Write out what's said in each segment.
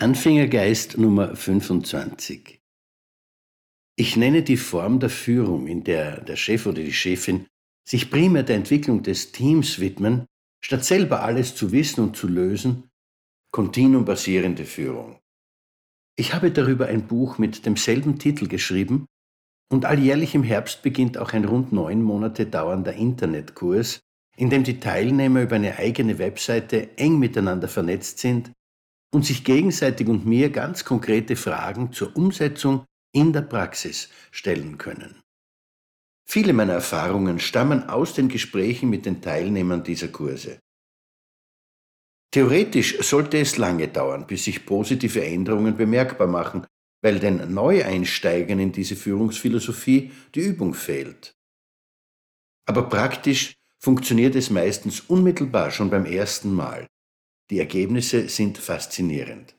Anfängergeist Nummer 25 Ich nenne die Form der Führung, in der der Chef oder die Chefin sich primär der Entwicklung des Teams widmen, statt selber alles zu wissen und zu lösen, kontinuumbasierende Führung. Ich habe darüber ein Buch mit demselben Titel geschrieben und alljährlich im Herbst beginnt auch ein rund neun Monate dauernder Internetkurs, in dem die Teilnehmer über eine eigene Webseite eng miteinander vernetzt sind und sich gegenseitig und mir ganz konkrete Fragen zur Umsetzung in der Praxis stellen können. Viele meiner Erfahrungen stammen aus den Gesprächen mit den Teilnehmern dieser Kurse. Theoretisch sollte es lange dauern, bis sich positive Änderungen bemerkbar machen, weil den Neueinsteigern in diese Führungsphilosophie die Übung fehlt. Aber praktisch funktioniert es meistens unmittelbar schon beim ersten Mal. Die Ergebnisse sind faszinierend.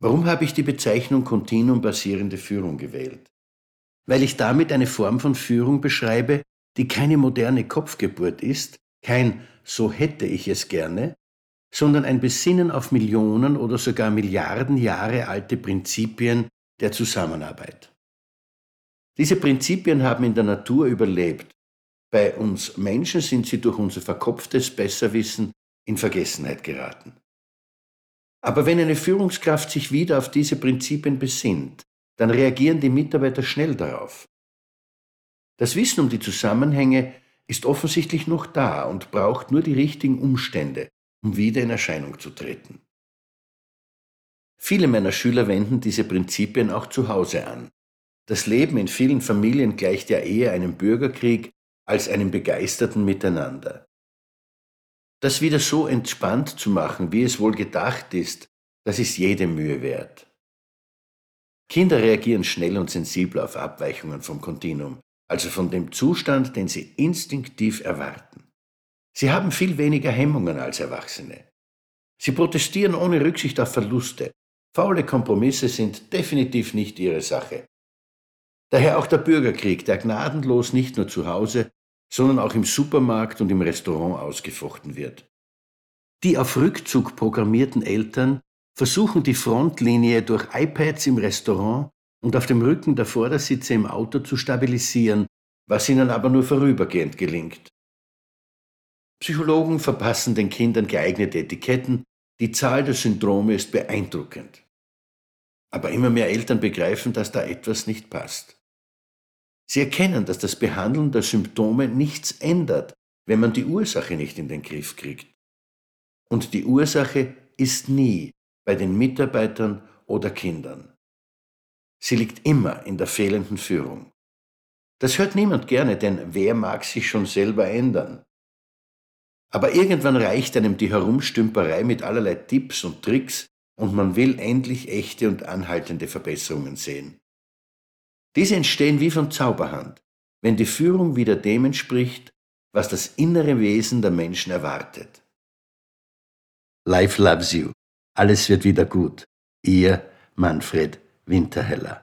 Warum habe ich die Bezeichnung kontinuumbasierende Führung gewählt? Weil ich damit eine Form von Führung beschreibe, die keine moderne Kopfgeburt ist, kein so hätte ich es gerne, sondern ein Besinnen auf Millionen oder sogar Milliarden Jahre alte Prinzipien der Zusammenarbeit. Diese Prinzipien haben in der Natur überlebt. Bei uns Menschen sind sie durch unser verkopftes Besserwissen in Vergessenheit geraten. Aber wenn eine Führungskraft sich wieder auf diese Prinzipien besinnt, dann reagieren die Mitarbeiter schnell darauf. Das Wissen um die Zusammenhänge ist offensichtlich noch da und braucht nur die richtigen Umstände, um wieder in Erscheinung zu treten. Viele meiner Schüler wenden diese Prinzipien auch zu Hause an. Das Leben in vielen Familien gleicht ja eher einem Bürgerkrieg als einem begeisterten Miteinander. Das wieder so entspannt zu machen, wie es wohl gedacht ist, das ist jede Mühe wert. Kinder reagieren schnell und sensibel auf Abweichungen vom Kontinuum, also von dem Zustand, den sie instinktiv erwarten. Sie haben viel weniger Hemmungen als Erwachsene. Sie protestieren ohne Rücksicht auf Verluste. Faule Kompromisse sind definitiv nicht ihre Sache. Daher auch der Bürgerkrieg, der gnadenlos nicht nur zu Hause, sondern auch im Supermarkt und im Restaurant ausgefochten wird. Die auf Rückzug programmierten Eltern versuchen die Frontlinie durch iPads im Restaurant und auf dem Rücken der Vordersitze im Auto zu stabilisieren, was ihnen aber nur vorübergehend gelingt. Psychologen verpassen den Kindern geeignete Etiketten, die Zahl der Syndrome ist beeindruckend. Aber immer mehr Eltern begreifen, dass da etwas nicht passt. Sie erkennen, dass das Behandeln der Symptome nichts ändert, wenn man die Ursache nicht in den Griff kriegt. Und die Ursache ist nie bei den Mitarbeitern oder Kindern. Sie liegt immer in der fehlenden Führung. Das hört niemand gerne, denn wer mag sich schon selber ändern? Aber irgendwann reicht einem die Herumstümperei mit allerlei Tipps und Tricks und man will endlich echte und anhaltende Verbesserungen sehen. Diese entstehen wie von Zauberhand, wenn die Führung wieder dem entspricht, was das innere Wesen der Menschen erwartet. Life loves you. Alles wird wieder gut. Ihr Manfred Winterheller.